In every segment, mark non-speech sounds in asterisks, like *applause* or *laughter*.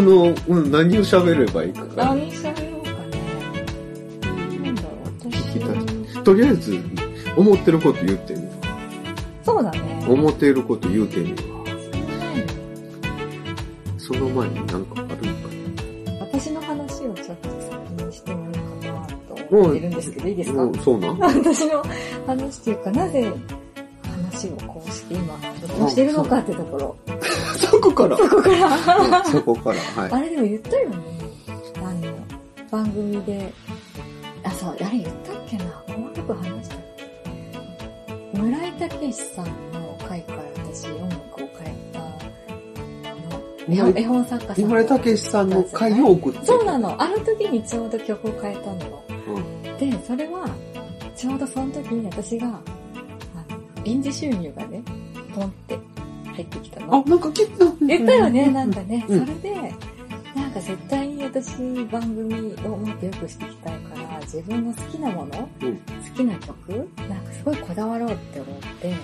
の、うん、何を喋ればいいかな。何喋ろうかね。なんだろう、聞きた私。い。とりあえず、思ってること言ってみる。そうだね。思っていること言うてみる。その前に何かあるのか私の話をちょっと先にしてもいいかなと思ってるんですけど、いいですな。かそうなん私の話っていうか、なぜ話をこうして今、こうしてるのかってところ。そこから。そこから。う *laughs* んそこから、はい。あれでも言ったよね。あの、番組で、あ、そう、あれ言ったっけな細かく話した村井武さんの回から私音楽を変えたの。絵本作家さん。今井武さんの回を送って。そうなの。あの時にちょうど曲を変えたのよ。うん。で、それは、ちょうどその時に私が、あの、臨時収入がね、ポンって入ってきたの。あ、なんか聞いた。言ったよね、なんかね。うんそれで、なんか絶対に私番組をもっと良くしていきたいから、自分の好きなもの、うん好きな曲、なんかすごいこだわろうって思って、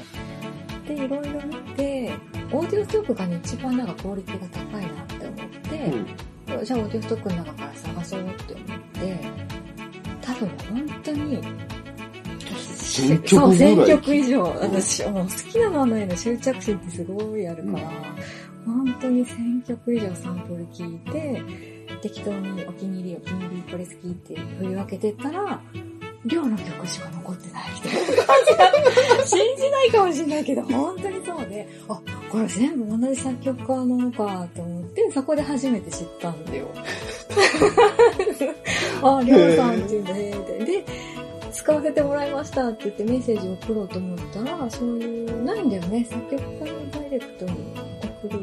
で、いろいろ見て、オーディオストックがね、一番なんかクオリティが高いなって思って、うん。じゃあオーディオストックの中から探そうって思って、多分本当に、1000曲そう、ぐらい1000曲以上。私、もう好きなものへの執着心ってすごいあるから、本当に1000曲以上サンプル聞いて、適当にお気に入り、お気に入り、これ好きって振り分けてったら、量の曲しか残ってないみたいな感じが、信じないかもしれないけど、本当にそうで、あ、これ全部同じ作曲家なのかと思って、そこで初めて知ったんだよ。*laughs* あ、りょうさんっていうんだ、へえ、みたいなで、使わせてもらいましたって言ってメッセージを送ろうと思ったら、そういう、ないんだよね。作曲家のダイレクトに送る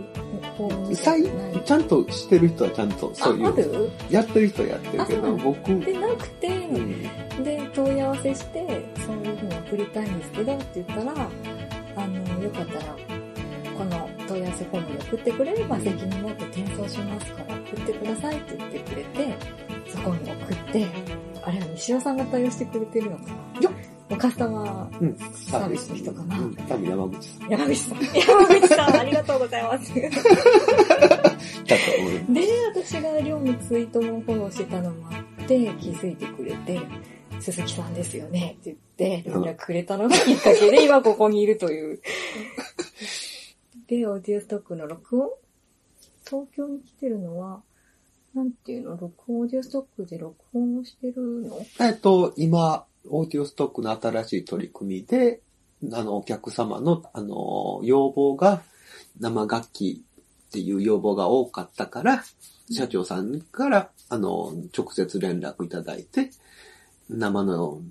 方法みたさい。いな。ちゃんとしてる人はちゃんとそういう、る？やってる人はやってるけど、僕、で、なくて、うん。で、問い合わせして、そういうふうに送りたいんですけどって言ったら、あの、よかったら、この問い合わせフォームに送ってくれれば責任持って転送しますから送ってくださいって言ってくれて、そこに送って、あれは西尾さんが対応してくれてるのかな？いやカスタマーうん、サービスの人かなうん、多分山口さん。山口さん。山口さん、ありがとうございます。で、*laughs* だと思う。私が両にツイートもフォローしてたのもあって、気づいてくれて、鈴木さんですよねって言って、連絡くれたのがきっかけで、*laughs* 今ここにいるという。で、オーディオストックの録音？東京に来てるのは、なんていうの？録音、オーディオストックで録音をしてるの？えっと、今、オーディオストックの新しい取り組みで、あの、お客様の、あの、要望が、生楽器っていう要望が多かったから、社長さんから、あの、直接連絡いただいて、生の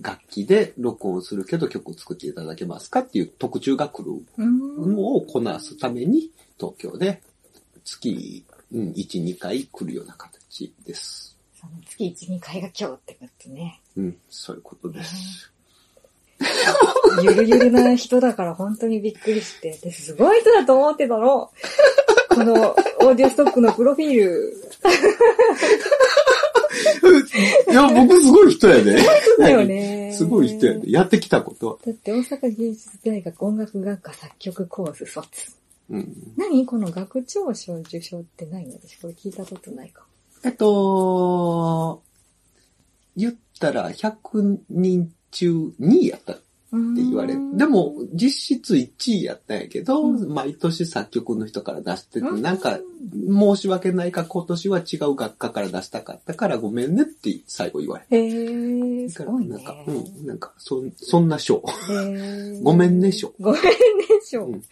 楽器で録音するけど曲作っていただけますかっていう特注が来る。のをこなすために、東京で月、うん、1、2回来るような形です。その月1、2回が今日ってことね。うん、そういうことです。ゆるゆるな人だから本当にびっくりして、ですごい人だと思ってたの。このオーディオストックのプロフィール。*laughs* いや、僕すごい人やで。だよね。すごい人やで。やってきたことは。だって大阪芸術大学音楽学科作曲コース卒。うん。何？この学長賞受賞って何私これ聞いたことないか。えっと、言ったら100人中2位やったって言われる。でも、実質1位やったんやけど、うん毎年作曲の人から出してて、うんなんか、申し訳ないか今年は違う学科から出したかったからごめんねって最後言われへー、すごいね。なんか、うん、なんか、そん、そんな賞。ごめんね賞。ごめんね賞。うん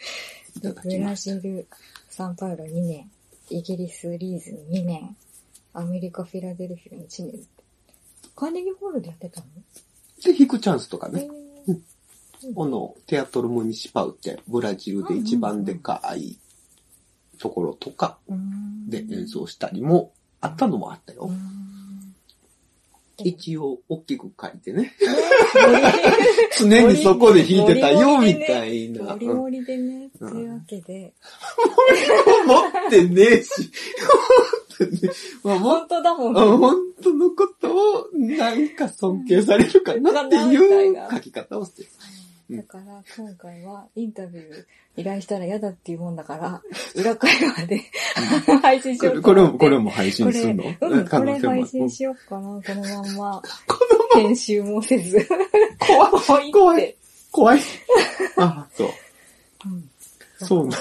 いただブラきました。ジル、サンパウロ2年、イギリス、リーズン2年、アメリカ、フィラデルフィア1年。カーネギーホールでやってたの？で、弾くチャンスとかへね。ーこの、テアトル・ムニシパウって、ブラジルで一番でかいところとかで演奏したりもあったのもあったようー。ん一応、大きく書いてね。ね常にそこで弾いてたよ、みたいな。モリうんモリでね、うんというわけで、持ってねえし。持ってねまあ、も本当だもん。本当のことを、なんか尊敬されるかなっていう書き方をしてる。だから今回はインタビュー依頼したら嫌だっていうもんだから、*laughs* 裏会話で配信しようとこれも。これも配信するの？これ、うん、これ配信しようかな、このまんま。編集もせず。*laughs* 怖い。*laughs* 怖い怖い。あ、そう。うんそうなんだ。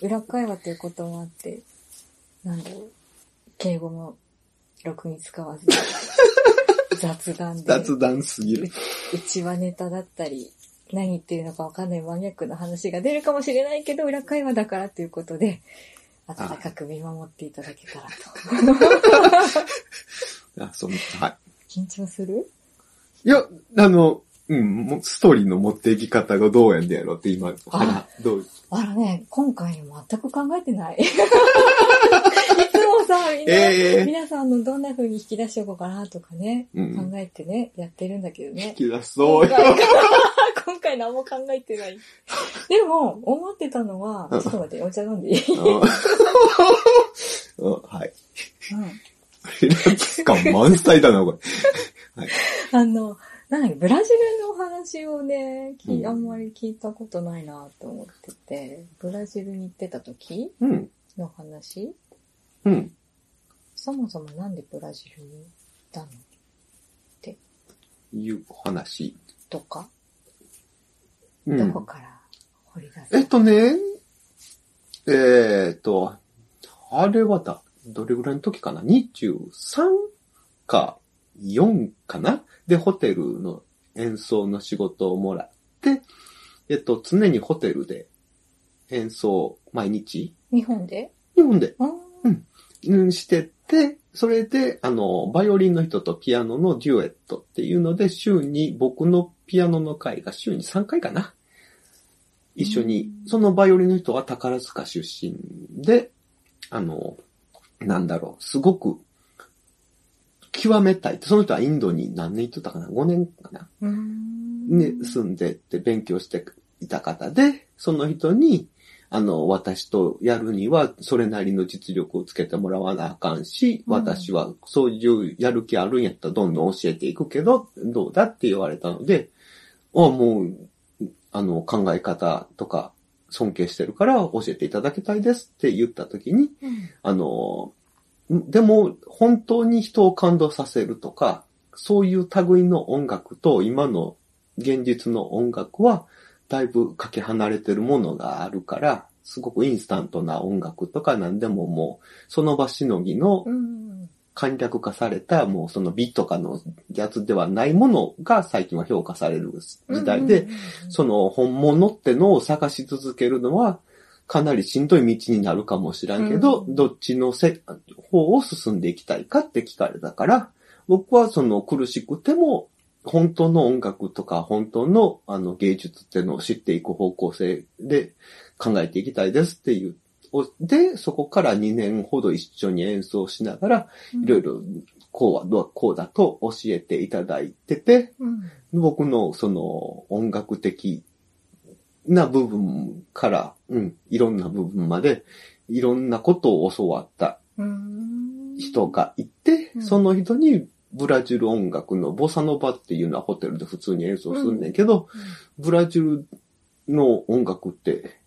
裏会話っていうこともあって、なんだろう、敬語もろくに使わず、雑談で、雑談すぎる。うちはネタだったり、何言ってるのかわかんないマニアックな話が出るかもしれないけど、裏会話だからということで、温かく見守っていただけたらと。*laughs* あ、そう、は緊張する？い。いや、あの、うん、ストーリーの持っていき方がどうやんねやろって今、あどう？あのね、今回全く考えてない。*laughs* いつもさ、みんな、ええ皆さんのどんな風に引き出しておこうかなとかね、うん考えてね、やってるんだけどね引。き出そうよ。今回何も考えてない。*laughs* でも、思ってたのは、ちょっと待って、お茶飲んでいい？うんうんはい。うん。リラックス感満載だな、これ。あの、なんかブラジルのお話をね、きうんあんまり聞いたことないなと思ってて、ブラジルに行ってた時うん。の話？うん。そもそもなんでブラジルに行ったのいう話。とか、うん。どこから掘り出す、えっとね、えーっと、あれはだ、どれぐらいの時かな ?23 か4かな？で、ホテルの演奏の仕事をもらって、えっと、常にホテルで演奏毎日？日本で？日本で、あうん、してて、それで、あの、バイオリンの人とピアノのデュエットっていうので、週に、僕のピアノの会が週に3回かな。一緒にう、ん。そのバイオリンの人は宝塚出身で、あの、なんだろう、すごく、極めたい。って、その人はインドに何年行ってたかな ?5 年かな？ね、住んでって勉強していた方で、その人に、あの、私とやるには、それなりの実力をつけてもらわなあかんし、うん。私はそういうやる気あるんやったらどんどん教えていくけど、どうだって言われたので、あもう、あの、考え方とか尊敬してるから教えていただきたいですって言ったときに、うんあの、でも、本当に人を感動させるとか、そういう類の音楽と今の現実の音楽は、だいぶかけ離れてるものがあるから、すごくインスタントな音楽とかなんでももう、その場しのぎのうん。簡略化された、もうその美とかのやつではないものが最近は評価される時代で、その本物ってのを探し続けるのは、かなりしんどい道になるかもしらんけど、うんどっちのせ方を進んでいきたいかって聞かれたから、僕はその苦しくても、本当の音楽とか本当のあの芸術っていうのを知っていく方向性で考えていきたいですっていう。おで、そこから2年ほど一緒に演奏しながら、いろいろこうはどうこうだと教えていただいてて、うん。僕のその音楽的な部分から、うん、いろんな部分まで、いろんなことを教わったうん。人がいて、うんその人にブラジル音楽のボサノバっていうのはホテルで普通に演奏するんだけど、ブラジルの音楽って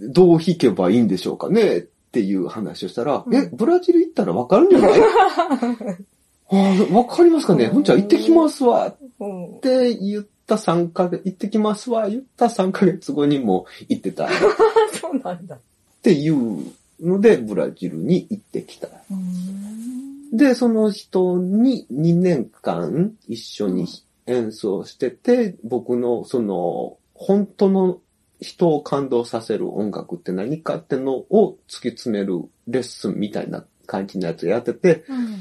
どう弾けばいいんでしょうかね？っていう話をしたら、うん。え、ブラジル行ったらわかるんじゃない？*laughs* わかりますかね？うん。ほんじゃ行ってきますわ。うん。っ。て言った3ヶ月、行ってきますわ、言った3ヶ月後にもう行ってた。っ *laughs* そうなんだ。ていうので、ブラジルに行ってきた。うん。で、その人に2年間一緒に演奏してて、僕のその、本当の人を感動させる音楽って何かってのを突き詰めるレッスンみたいな感じのやつやってて、うん。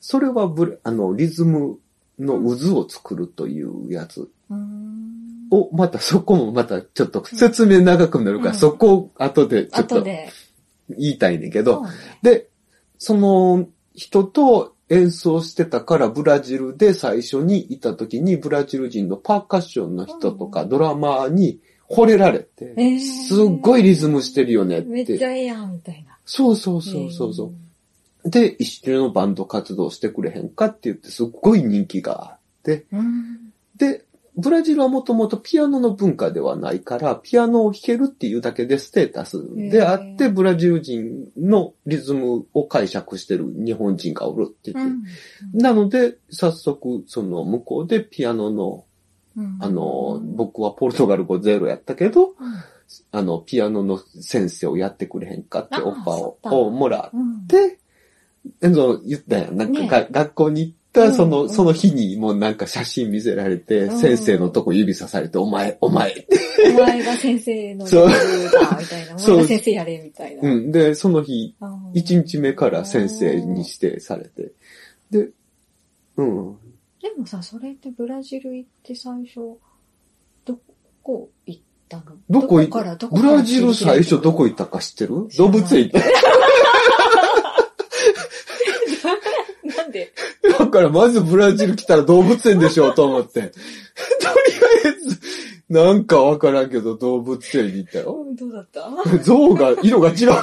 それはブレあの、リズムの渦を作るというやつうん。を、またそこもまたちょっと説明長くなるから、うんそこを後でちょっと。言いたいねんけど。で、その人と演奏してたからブラジルで最初にいた時にブラジル人のパーカッションの人とかうんドラマーに惚れられて、えーすっごいリズムしてるよねっ。めってちゃええやん、みたいな。そうそうそうそうそう。で、一緒のバンド活動してくれへんかって言ってすっごい人気があって、うん。で、ブラジルはもともとピアノの文化ではないから、ピアノを弾けるっていうだけでステータスであって、へーブラジル人のリズムを解釈してる日本人がおるって言って。なので、早速、その向こうでピアノの、あの、僕はポルトガル語ゼロやったけど、あの、ピアノの先生をやってくれへんかってオファーをもらうんって、あの、言ったやん。なんか学校に行った、その、うんその日にもうなんか写真見せられて、うん先生のとこ指さされて、お前、お前。お前が先生のそうみたいな。お前が先生やれ、みたいな。うん。で、その日、あー一日目から先生に指定されて。で、うん。でもさ、それってブラジル行って最初、どこ行ったの？どこ行っから？どこからブラジル最初どこ行ったか知ってる？動物園行った？なんで？だからまずブラジル来たら動物園でしょうと思って。とりあえず、なんかわからんけど動物園に行ったよ。うんどうだった？象が色が違う。そうな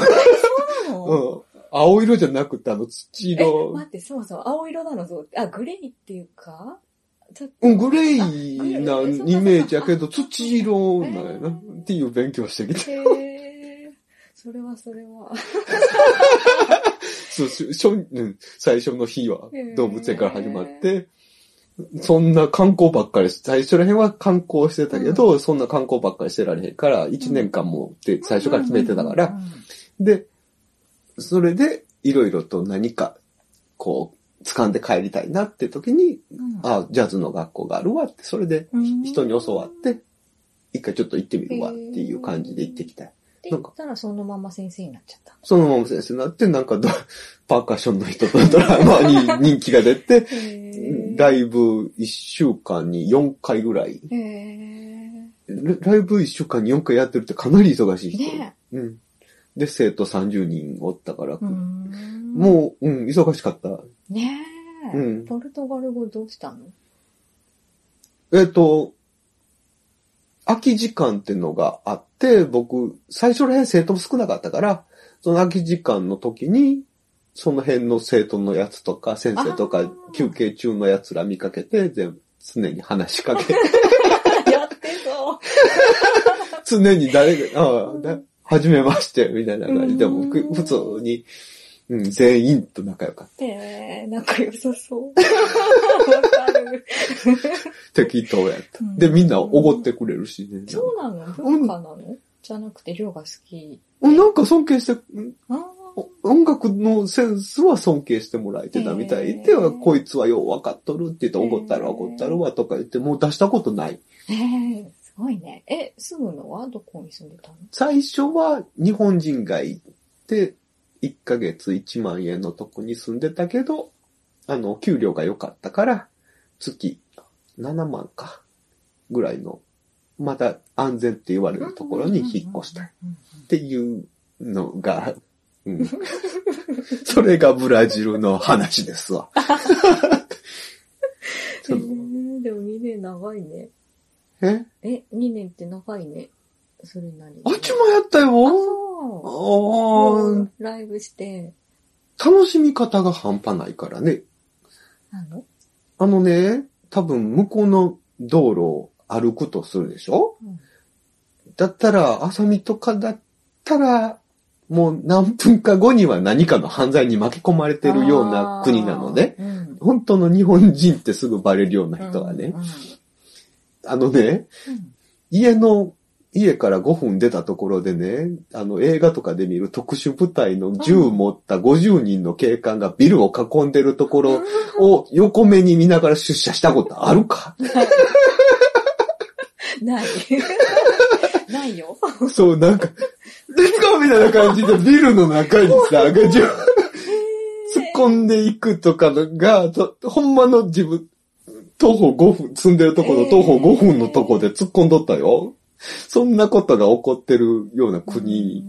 の？うん。青色じゃなくてあの土え、色。待って、そもそも青色なのそう。あ、グレーっていうか？うん、グレーなイ？メージやけど土色なんやな。えーっていう勉強してきて。へえ。それはそれは。*laughs* そうししょうん最初の日は動物園から始まって、そんな観光ばっかりし、最初ら辺は観光してたけど、そんな観光ばっかりしてられへんから、1年間もって最初から決めてたから、で、それで、いろいろと何か、こう、掴んで帰りたいなって時に、うん、あ、ジャズの学校があるわって、それでうん人に教わって、一回ちょっと行ってみるわっていう感じで行ってきた。で、言ったらそのまま先生になっちゃった。そのまま先生になって、なんかド、パーカッションの人とドラマに *laughs* 人気が出て、ライブ1週間に4回ぐらい。ラライブ1週間に4回やってるってかなり忙しい人。ねうん。で、生徒30人おったから、うん。もう、うん、忙しかった。う、ねえ、うんポルトガル語どうしたの？えっ、と、空き時間っていうのがあって、僕、最初ら辺生徒も少なかったから、その空き時間の時に、その辺の生徒のやつとか、先生とか休憩中のやつら見かけて、全部常に話しかけ、*laughs* やってそう。*laughs* 常に誰が、ああ、だはじめまして、みたいな感じで、うん僕、普通に、うん、全員と仲良かった。えー、仲良さそう。*laughs* 適当やった。うんで、みんなおごってくれるしね。そうなの？文化なの、じゃなくて量が好き。うんなんか尊敬して、音楽のセンスは尊敬してもらえてたみたいで、へーこいつはよう分かっとるって言って、へー怒ったら怒ったるわとか言って、もう出したことない。えー、すごいね。え、住むのはどこに住んでたの？最初は日本人街で1ヶ月1万円のとこに住んでたけど、あの、給料が良かったから、月7万か、ぐらいの、まだ安全って言われるところに引っ越したっうんていうのが、うん、*laughs* それがブラジルの話ですわ。*laughs* でも2年長いね。え？え、2年って長いね。それなりに。あっちもやったあ、よ。あー。ライブして、楽しみ方が半端ないからね。なの？あのね、多分向こうの道路を歩くとするでしょ？うん。だったら、浅見とかだったら、もう何分か後には何かの犯罪に巻き込まれてるような国なので、あー。うん。本当の日本人ってすぐバレるような人がね。う、んあのね、うん家の、家から5分出たところでね、あの映画とかで見る特殊部隊の銃を持った50人の警官がビルを囲んでるところを横目に見ながら出社したことあるか？*laughs* ない。*laughs* ないよ。そう、なんか、レッツゴーみたいな感じでビルの中にさ、銃 *laughs* 突っ込んでいくとかのが、とほんまの自分、徒歩5分、住んでるところ徒歩5分のとこで突っ込んどったよ。そんなことが起こってるような国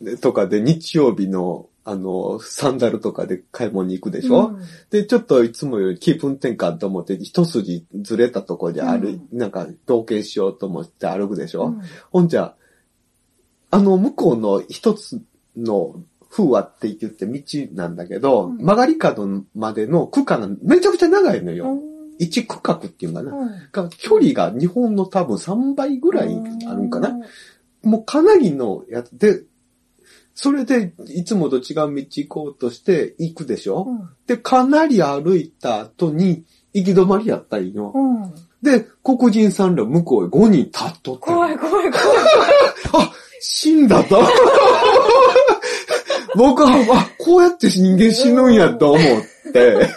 うんとかで日曜日の、あの、サンダルとかで買い物に行くでしょ、うん。で、ちょっといつもより気分転換と思って一筋ずれたところで歩い、うん。なんか同型しようと思って歩くでしょ、うん。ほんじゃ、あの向こうの一つの風和って言って道なんだけど、うん。曲がり角までの区間がめちゃくちゃ長いのよ。1区画っていうかな。うん。が距離が日本の多分3倍ぐらいあるんかな。もうかなりのやつで、それでいつもと違う道行こうとして行くでしょ、うん。で、かなり歩いた後に行き止まりやったんよ。うん。で、黒人さんら向こうへ5人立っとったんよ怖い怖い怖い。*laughs* 死んだと。*laughs* 僕は、あ、こうやって人間死ぬんやと思って。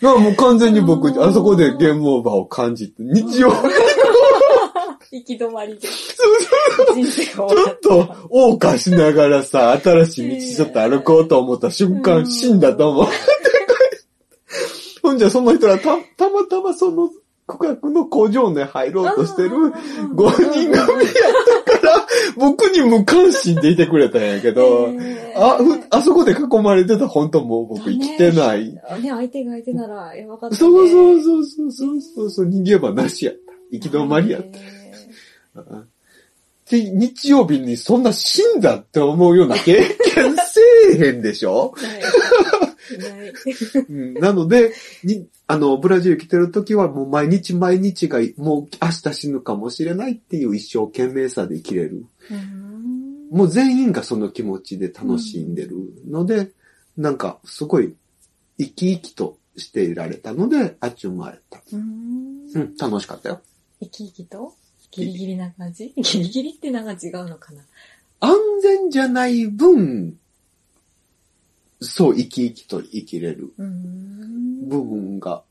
まあもう完全に僕、あそこでゲームオーバーを感じて、日曜、ち *laughs* 行き止まりで。人生がょ終わっ。と謳歌しながらさ、新しい道ちょっと歩こうと思った瞬間、死んだと思って。ほんじゃその人らた、たまたまその区画の工場に入ろうとしてる5人組やったから、僕に無関心でいてくれたんやけど、あ、ふあそこで囲まれてた本当もう僕生きてない。ね、相手が相手なら、やばかった、ね。そうそうそうそうそうそうそう、逃げ場なしやった。行き止まりやった。た。で、日曜日にそんな死んだって思うような経験せえへんでしょ、ない。ない。うん、なので、に、あの、ブラジル来てる時はもう毎日毎日がもう明日死ぬかもしれないっていう一生懸命さで生きれる。うん。もう全員がその気持ちで楽しんでる。ので、なんかすごい生き生きとしていられたので、あっち生まれた。うん。うん、楽しかったよ。生き生きと？ギリギリな感じ？ギリギリってなんか違うのかな？安全じゃない分、そう生き生きと生きれる部分が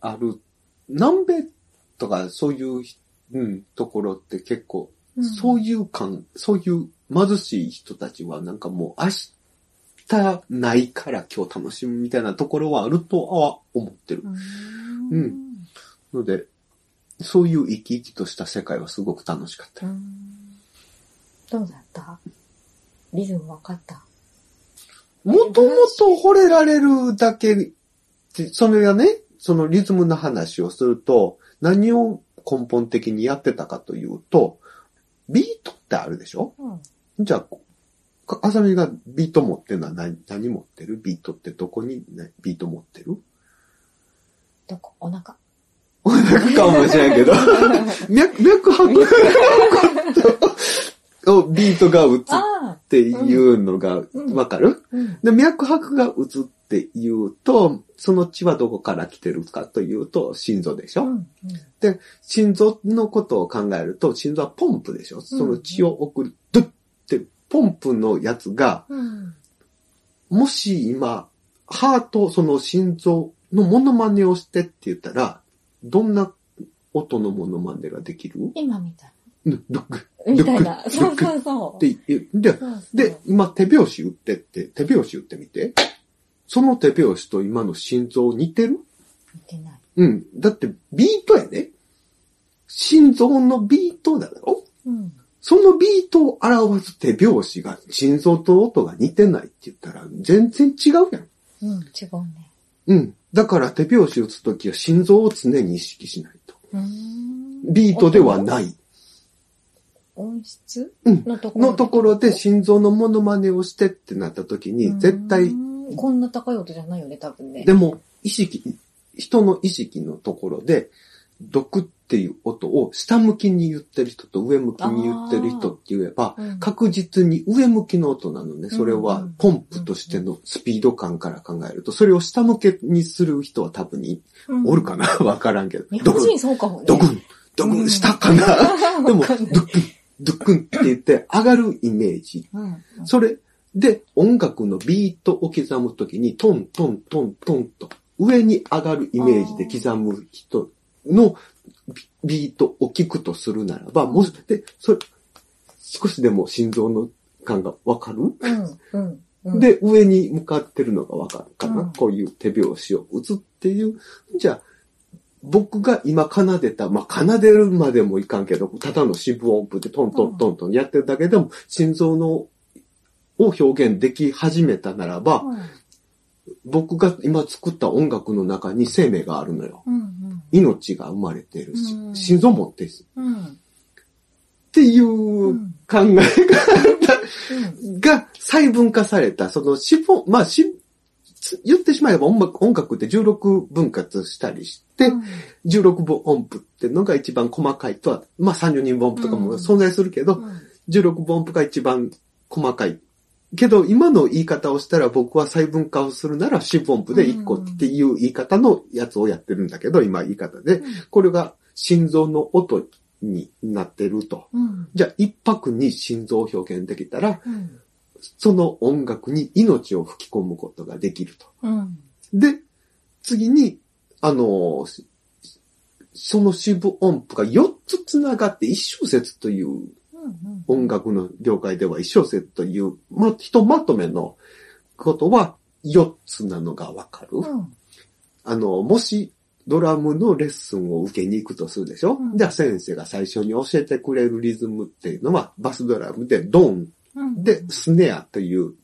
ある。南米とかそういう、うん、ところって結構、そういう感、そういう貧しい人たちはなんかもう明日ないから今日楽しむみたいなところはあるとは思ってる。うん。ので、そういう生き生きとした世界はすごく楽しかった。うどうだった？リズム分かった？もともと惚れられるだけそれがね、そのリズムの話をすると、何を根本的にやってたかというと、ビートってあるでしょ？うん。じゃあ、かあさみがビート持ってるのは何何持ってる？ビートってどこに、ね、ビート持ってる？どこ？お腹。お腹かもしれんけど、*laughs* 脈、脈拍。*laughs* をビートが打つっ。ていうのがうんわかる、うん。で、脈拍が打つっていうと、その血はどこから来てるかというと、心臓でしょ、うん。心臓のことを考えると、心臓はポンプでしょ？その血を送る、ドゥって、ポンプのやつが、うん。もし今、ハート、その心臓のモノマネをしてって言ったら、どんな音のモノマネができる？今みたいうんドッグな。みたいな。ドそうそうそう。って言う。で、そうそうで、、今手拍子打ってって、手拍子打ってみて。その手拍子と今の心臓似てる？見てない。うん。だってビートやね。心臓のビートだろうん。そのビートを表す手拍子が心臓と音が似てないって言ったら全然違うやん。うん、違うね。うん。だから手拍子打つときは心臓を常に意識しないと。うーん。ビートではない。音質うん。のところのところで心臓のモノマネをしてってなったときに、絶対こんな高い音じゃないよね、多分ね。でも、意識、人の意識のところで、毒っていう音を下向きに言ってる人と上向きに言ってる人って言えば、うん。確実に上向きの音なのね。それはうん。ポンプとしてのスピード感から考えると、それを下向けにする人は多分におるかな？*laughs* わからんけど。日本人そうかもね。ドクン、ドクン、下かな？でも、ドクン、ドックンって言って上がるイメージ。うん。それで音楽のビートを刻むときにトントントントンと上に上がるイメージで刻む人のビビートを聞くとするならば、もし、で、それ、少しでも心臓の感がわかる、うん。うん。うん、で、上に向かってるのがわかるかな、うんこういう手拍子を打つっていう。じゃあ、僕が今奏でた、まあ、奏でるまでもいかんけど、ただの四分音符でトントントントンやってるだけでも、心臓の、を表現でき始めたならば、僕が今作った音楽の中に生命があるのよ。うん。うん。命が生まれてるし、うん心臓もってるしうん。っていううん考え方が細分化された、その四分、まあ、しつ言ってしまえば音楽音楽って16分割したりして、16分音符っていうのが一番細かいとは、まあ30人音符とかも存在するけど、16分音符が一番細かい。けど、今の言い方をしたら僕は細分化をするなら四分音符で1個っていう言い方のやつをやってるんだけど、今言い方で。これが心臓の音になってると。うん。じゃあ一拍に心臓を表現できたら、うん。その音楽に命を吹き込むことができると。うん。で、次に、あの、しその四分音符が4つ繋がって一小節といううん。音楽の業界では一小節という、ま、ひとまとめのことは4つなのがわかる。うん。あの、もしドラムのレッスンを受けに行くとするでしょ、うんじゃあ先生が最初に教えてくれるリズムっていうのはバスドラムでドンうん。で、スネアという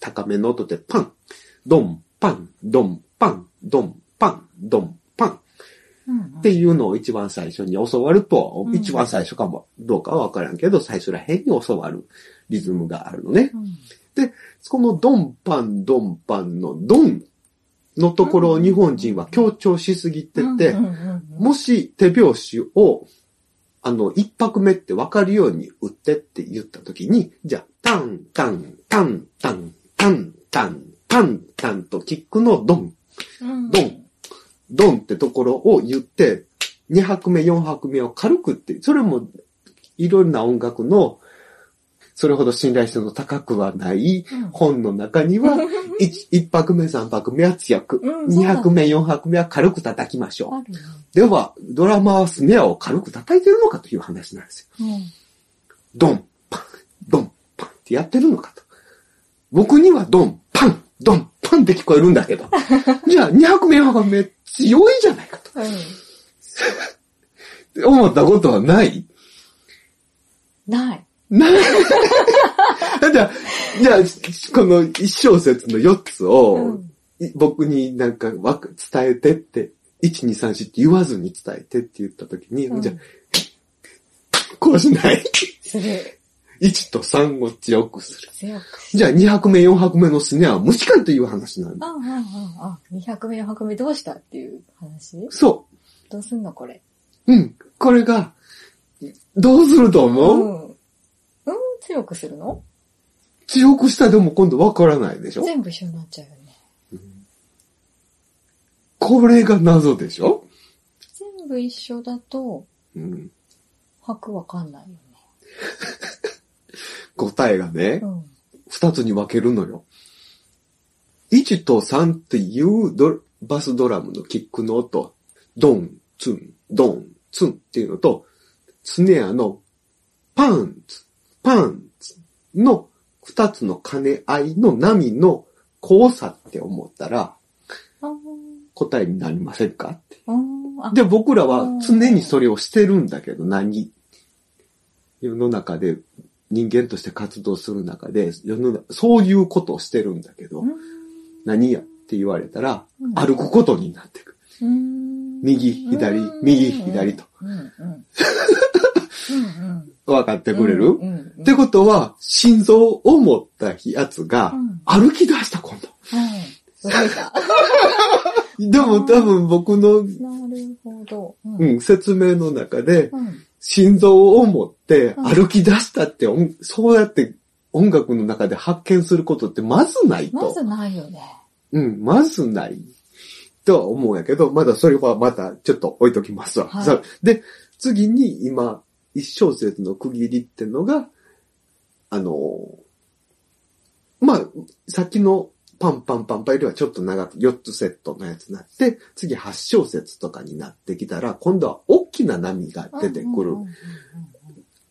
高めの音でパン、ドン、パン、ドン、パン、ドン、パン、ドン、パン。うん、っていうのを一番最初に教わると、うん。一番最初かもどうかはわからんけど、最初ら辺に教わるリズムがあるのね。うん。このドン、パン、ドン、パンのドンのところを日本人は強調しすぎてて、もし手拍子を、あの、一拍目って分かるように打ってって言ったときに、じゃあ、タン、タン、タン、タン、タン、タン、タン、タンとキックのドン、うん。ドン、ドンってところを言って、2拍目、4拍目を軽くって、それもいろんな音楽の、それほど信頼性の高くはないうん本の中には、1, *laughs* 一拍目、3拍目は強く、2うんそうだ拍目、4拍目は軽く叩きましょう。では、ドラマーはスネアを軽く叩いてるのかという話なんですよ。うん。ドン、パン、ドン、パンってやってるのかと。僕にはドン、パン、ドン、パンって聞こえるんだけど。*laughs* じゃあ、2拍目、4拍目強いじゃないかと。*laughs* 思ったことはない？ない。*laughs* ない。じゃあ、じゃあ、この一小節の4つを、僕になんかわく伝えてって、1、2、3、4って言わずに伝えてって言ったときに、うんじゃあ、こうしない？する。?1 と3を強くする。強くしじゃあ2拍目、4拍目のスネアは無視かという話なんだ。あ、あ、あ、あ、2拍目、4拍目どうしたっていう話？そどうすんのこれ？う。うん。これが、どうすると思う、ん。うん、強くするの？強くしたでも今度わからないでしょ？全部一緒になっちゃうよね。これが謎でしょ？全部一緒だと、うん。拍わかんないよね。答えがねう、ん。二つに分けるのよ。1と3っていうドバスドラムのキックの音、ドン、ツン、ドン、ツンっていうのと、スネアのパンツ、パンツの二つの兼ね合いの波の交差って思ったら答えになりませんかって。で、僕らは常にそれをしてるんだけど、何？世の中で人間として活動する中で、世の中、そういうことをしてるんだけど、うん。何やって言われたら、うん。歩くことになってくる。うん右、左うん、右、左と。うんうん。*laughs* うんうん。分かってくれる、ってことは、心臓を持ったやつがうん歩き出した今度。*laughs* *laughs* でも多分僕の、なるほど。ううん、説明の中で、うん。心臓を持ってうん歩き出したって、音そうやって音楽の中で発見することってまずないと。まずないよね。うん、まずない。とは思うんやけど、まだそれはまたちょっと置いときますわ。はいさで、次に今、一小節の区切りってのが、あのーまあ、さっきのパンパンパンパンよりはちょっと長く4つセットのやつになって、次8小節とかになってきたら、今度は大きな波が出てくる。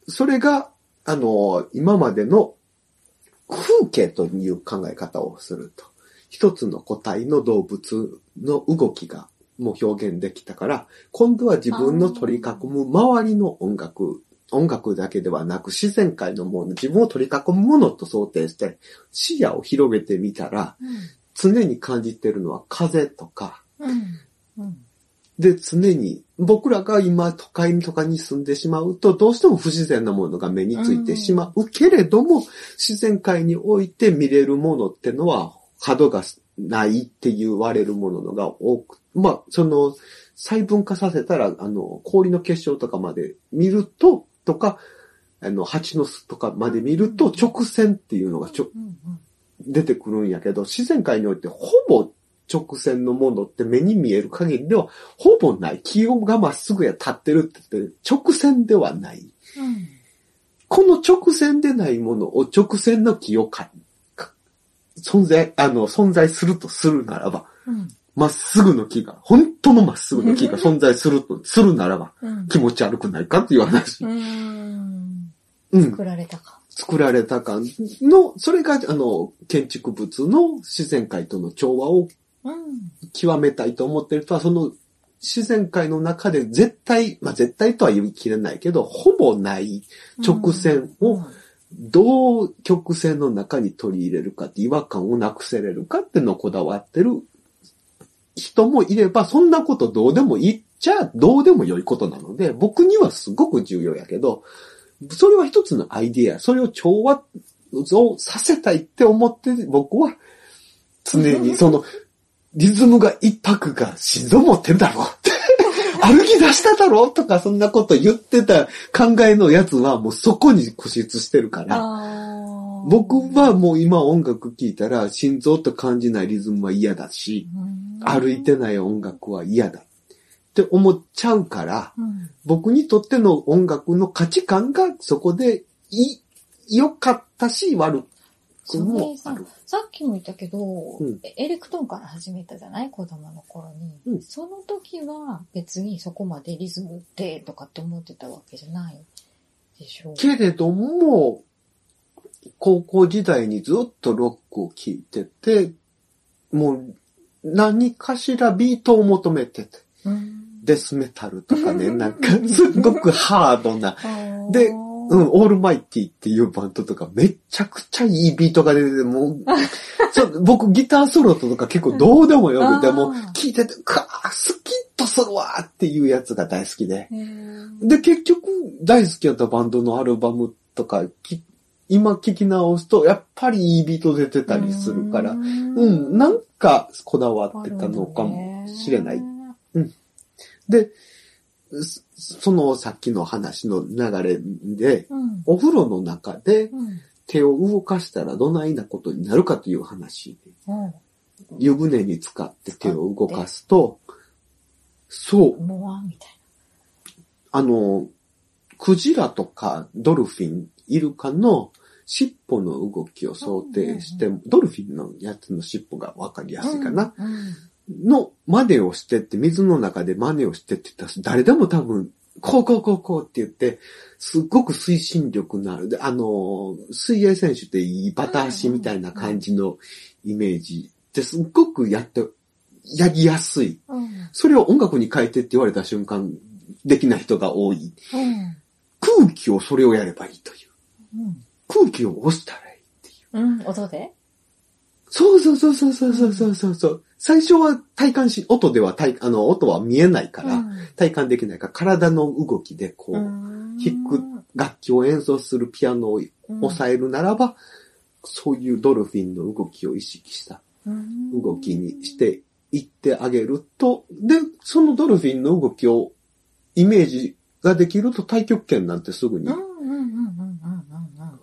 それが、あの、今までの風景という考え方をすると。一つの個体の動物の動きがもう表現できたから、今度は自分の取り囲む周りの音楽、音楽だけではなく自然界のもの、自分を取り囲むものと想定して視野を広げてみたら、常に感じてるのは風とか、うん。うん。で、常に、僕らが今都会とかに住んでしまうと、どうしても不自然なものが目についてしまうけれども、自然界において見れるものってのは、角がないって言われるものが多く、まあ、その、細分化させたら、あの、氷の結晶とかまで見ると、とか、あの、蜂の巣とかまで見ると、直線っていうのがちょ、うん出てくるんやけど、自然界においてほぼ直線のものって目に見える限りではほぼない。気温がまっすぐや立ってるって言って直線ではない。うん。この直線でないものを直線の木をか、か存在、あの、存在するとするならば、うん。まっすぐの木が、本当のまっすぐの木が存在すると、するならば、うん。気持ち悪くないかっていう話。うん。うん。作られたか。作られた感の、それが、あの、建築物の自然界との調和をうん。極めたいと思ってる人は、その自然界の中で絶対、まあ絶対とは言い切れないけど、ほぼない直線をどう曲線の中に取り入れるかって違和感をなくせれるかってのをこだわってる人もいれば、そんなことどうでもいいっちゃどうでも良いことなので、僕にはすごく重要やけど、それは一つのアイディア、それを調和をさせたいって思って、僕は常にそのリズムが一拍が心臓持ってるだろうって。歩き出しただろうとか、そんなこと言ってた考えのやつはもうそこに固執してるから。僕はもう今音楽聴いたら心臓と感じないリズムは嫌だし、うん。歩いてない音楽は嫌だ。って思っちゃうから、うん。僕にとっての音楽の価値観がそこでい、良かったし悪くもあさる。さっきも言ったけど、うん。エレクトーンから始めたじゃない？子供の頃に、うん。その時は別にそこまでリズムってとかって思ってたわけじゃないでしょう。けれども、高校時代にずっとロックを聴いてて、もう何かしらビートを求めてて、うん。デスメタルとかね、なんかすっごくハードな、*laughs* でうん、うん、オールマイティっていうバンドとかめちゃくちゃいいビートが出てて、もう、*laughs* そう僕ギターソロとか結構どうでもよくて、うんもう聴いてて、かースキッとするわーっていうやつが大好きで。で、結局、大好きやったバンドのアルバムとか、き今聞き直すと、やっぱりいいビート出てたりするから、うん、なんかこだわってたのかもしれない。で、そそのさっきの話の流れで、うん。お風呂の中でうん。手を動かしたらどないなことになるかという話で、うん。湯船に使って手を動かすと、そう、みたいあの、クジラとかドルフィン、イルカの尻尾の動きを想定して、ドルフィンのやつの尻尾がわかりやな。すいかな。うん。の真似をしてって、水の中で真似をしてって言ったら、誰でも多分、こうこうこうこうって言って、すっごく推進力のある。で、あの、水泳選手っていいバタ足みたいな感じのイメージってすっごくやって、やりやすい。うん。それを音楽に変えてって言われた瞬間、できない人が多い。うん。空気をそれをやればいいという。うん。空気を押したらいいっていう。うん。音で？そうそうそうそうそうそうそう。そう。最初は体感し、音では体、あの、音は見えないから、体感できないから、体の動きでこう、うん。弾く楽器を演奏するピアノを抑えるならば、そういうドルフィンの動きを意識した動きにしていってあげると、で、そのドルフィンの動きをイメージができると太極拳なんてすぐに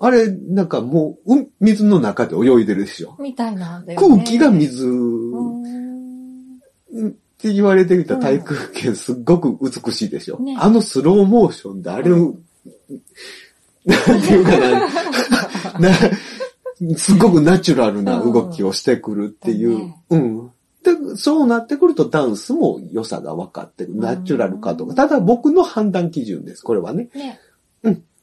あれ、なんかもう、うん水の中で泳いでるでしょ。みたいなんだよね。空気が水うんって言われてみた太極拳すっごく美しいでしょ。ねあのスローモーションであれを、なんていうかな、なすっごくナチュラルな動きをしてくるっていう。うん。で、そうなってくるとダンスも良さが分かってくる。ナチュラルかとか。ただ僕の判断基準です。これはね。ね。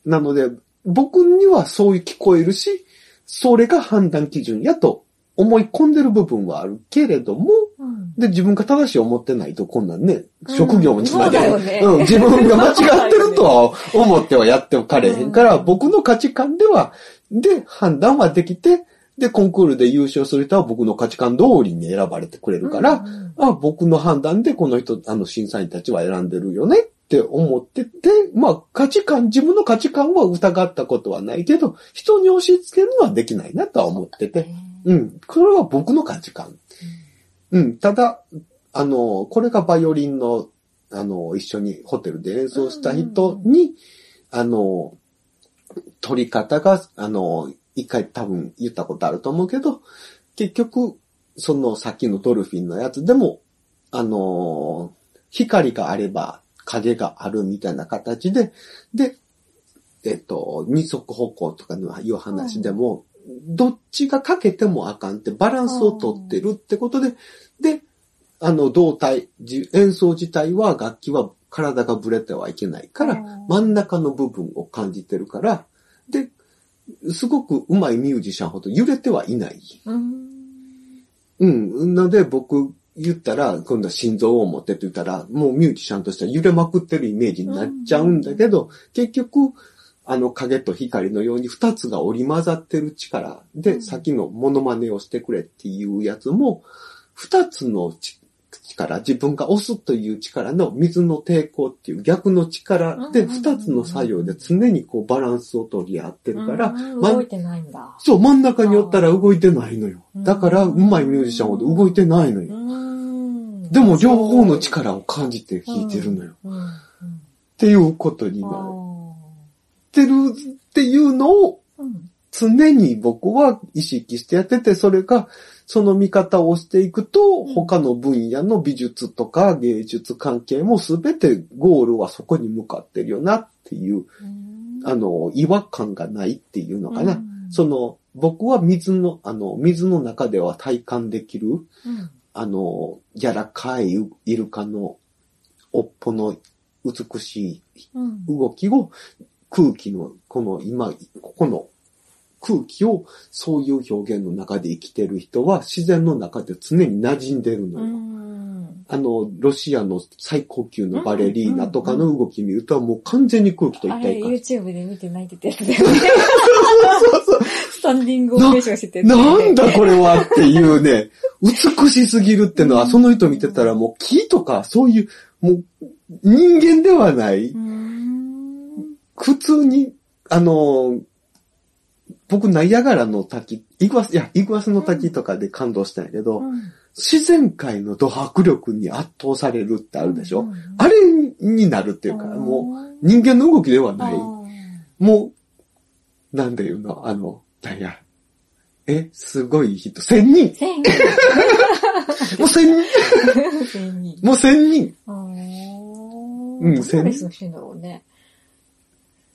なので、僕にはそう聞こえるし、それが判断基準やと思い込んでる部分はあるけれども、うん。で、自分が正しい思ってないと、こんなんね、うん。職業もつなげそうだよね。うん、自分が間違ってるとは思ってはやっておかれへんから、うん。僕の価値観では、で、判断はできて、で、コンクールで優勝する人は僕の価値観通りに選ばれてくれるから、うん。あ、僕の判断でこの人、あの審査員たちは選んでるよねって思ってて、まあ価値観、自分の価値観は疑ったことはないけど、人に押し付けるのはできないなとは思ってて。うん。これは僕の価値観。うん。ただ、あの、これがバイオリンの、あの、一緒にホテルで演奏した人に、あの、取り方が、あの、一回多分言ったことあると思うけど、結局、そのさっきのドルフィンのやつでも、あの、光があれば影があるみたいな形で、で、えっと、二足歩行とかのいう話でも、どっちがかけてもあかんってバランスをとってるってことで、で、あの、胴体、じ演奏自体は楽器は体がぶれてはいけないから、うん真ん中の部分を感じてるから、で、すごく上手いミュージシャンほど揺れてはいない。うん。うん。なので僕言ったら、今度は心臓を持ってって言ったら、もうミュージシャンとしては揺れまくってるイメージになっちゃうんだけど、結局、あの影と光のように二つが織り交ざってる力。で、うん。さっきのモノマネをしてくれっていうやつも、二つのち力、自分が押すという力の水の抵抗っていう逆の力で、うん。二つの作用で常にこうバランスを取り合ってるから、動いてないんだ。そう、真ん中におったら動いてないのよ。うんだから、上手いミュージシャンほど動いてないのよ。うん。でも、両方の力を感じて弾いてるのよ。っていうことにあなーってるっていうのをうん常に僕は意識してやってて、それが、その見方をしていくと、うん。他の分野の美術とか芸術関係もすべてゴールはそこに向かってるよなっていう、うん。あの、違和感がないっていうのかな。うん。その、僕は水の、あの、水の中では体感できる、うんあの、柔らかいイルカの尾っぽの美しうんい動きを空気の、この今、ここの空気をそういう表現の中で生きてる人は自然の中で常に馴染んでるのうよ。んあの、ロシアの最高級のバレリーナとかの動き見るともう完全に空気と一あれ、体化。YouTube で見て泣いてたやつだよね。スタンディングオベーションしてて。なんだこれはっていうね、美しすぎるってのは、その人見てたらもう木とかそういう、もう人間ではない、うん。普通に、あの、僕ナイアガラの滝、イグアス、いや、イグアスの滝とかで感動したんやけど、自然界のド迫力に圧倒されるってあるでしょ、あれになるっていうか、もう人間の動きではない。もう、なんで言うの？あの、なんや？え、すごい人。千人。千 *laughs* もう千人。千人。もう千人。うんうんどんなレッスンしてんだろうね。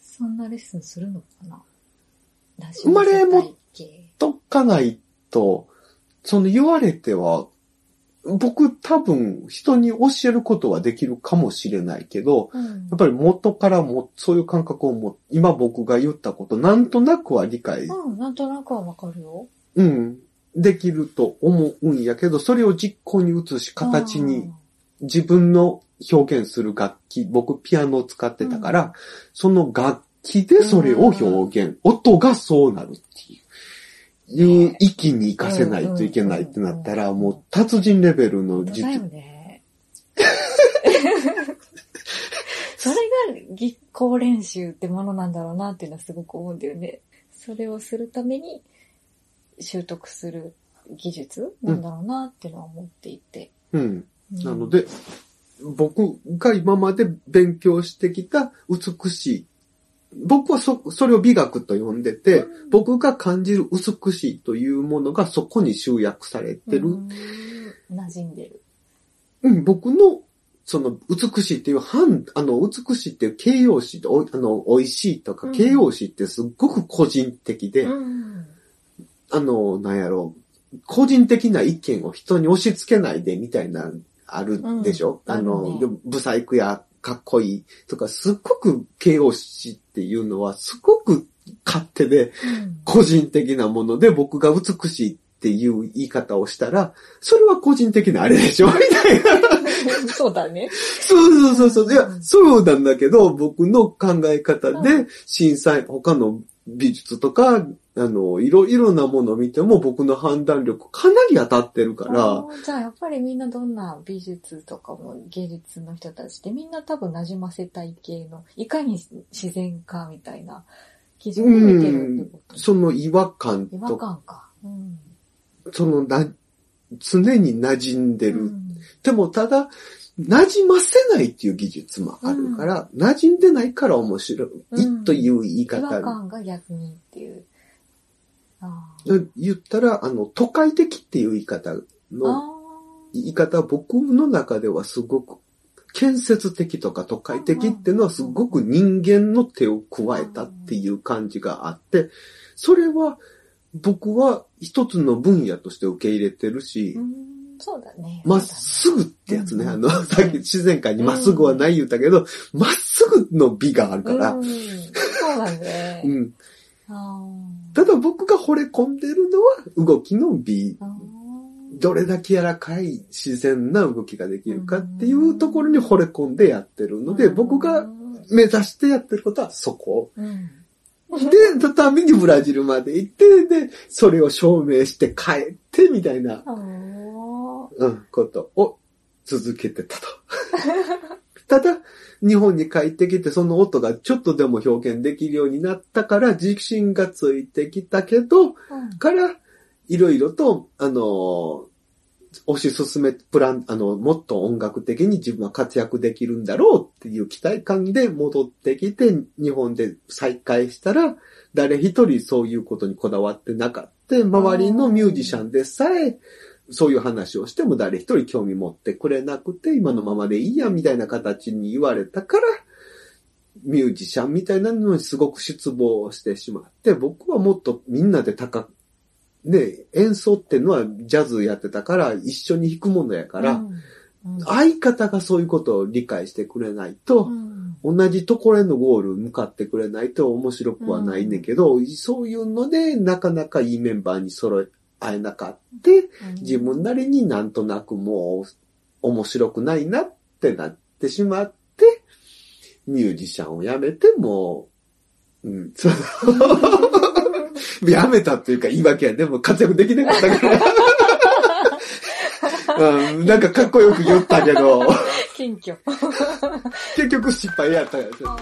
そんなレッスンするのかな？生まれもラジオ世界とかないと、その言われては、僕多分人に教えることはできるかもしれないけど、系うん。やっぱり元からもそういう感覚をも、今僕が言ったこと、なんとなくは理解、うん、なんとなくはわかるよ。うん、できると思うんやけど、それを実行に移し、形に自分の表現する楽器、僕ピアノを使ってたから、うん。その楽器でそれを表現、音がそうなるっていう、いう域に活かせないといけないってなったら、もう達人レベルの実だよね。*laughs* それが技巧練習ってものなんだろうなっていうのはすごく思うんだよね。それをするために習得する技術なんだろうなっていうのは思っていて。うん。うんなの、で、僕が今まで勉強してきた美しい。僕はそ、それを美学と呼んでて、うん。僕が感じる美しいというものがそこに集約されてる。うん。馴染んでる。うん、僕の、その、美しいっていう、反、あの、美しいっていう形容詞お、あの、美味しいとかうん。形容詞ってすっごく個人的で、うん。あの、なんやろう、個人的な意見を人に押し付けないでみたいな、あるでしょ、うん。あの、ブサイクやかっこいいとか、すっごく形容詞っていうのは、すごく勝手で、うん個人的なもので僕が美しいっていう言い方をしたら、それは個人的なあれでしょ？*laughs* みたいな。そうだね。そうそうそうそう。いやう、んそうなんだけど、僕の考え方うで、震災、他の美術とか、あの、いろいろなものを見ても僕の判断力かなり当たってるから、じゃあやっぱりみんなどんな美術とかも芸術の人たちってみんな多分馴染ませたい系の、いかに自然かみたいな基準で見てるってこと、その違和感違和と感か。うん。そのな、常に馴染んでる。うんでもただ、馴染ませないっていう技術もあるから、馴染んでないから面白いという言い違和方。感が逆にっていう。あ言ったら、あの、都会的っていう言い方ーの、あ言い方は僕の中ではすごく、建設的とか都会的っていうのはすごく人間の手を加えたっていう感じがあって、それは僕は一つの分野として受け入れてるしー。う、んそうだね。まっすぐってやつね。うんあの、さっき自然界にまっすぐはない言ったけど、まっすぐの美があるから。うん、そうだね。*laughs* うん。あただ僕が惚れ込んでるのは動きの美。どれだけ柔らかい自然な動きができるかっていうところに惚れ込んでやってるので、ー僕が、目指してやってることはそこ。うんで、のためにブラジルまで行って、で、それを証明して帰ってみたいな、うん、ことを続けてたと。*laughs* ただ、日本に帰ってきてその音がちょっとでも表現できるようになったから自信がついてきたけど、うんから、いろいろと、あの、推し進め、プラン、あの、もっと音楽的に自分は活躍できるんだろうっていう期待感で戻ってきて、日本で再会したら、誰一人そういうことにこだわってなかった。周りのミュージシャンでさえ、そういう話をしても誰一人興味持ってくれなくて、今のままでいいや、みたいな形に言われたから、ミュージシャンみたいなのにすごく失望してしまって、僕はもっとみんなで高く、ね、演奏っていうのはジャズやってたから一緒に弾くものやから、うん。うん。相方がそういうことを理解してくれないと、うん。同じところへのゴール向かってくれないと面白くはないねんけど、そういうのでなかなかいいメンバーに揃え合えなかった。自分なりになんとなくもう面白くないなってなってしまって、ミュージシャンを辞めてもう、うん、そ *laughs* う辞めたっていうか言い訳や。でも活躍できなかったから。*laughs* うん、なんかかっこよく言ったけど、謙虚。*laughs* 結局失敗やったやつ。あ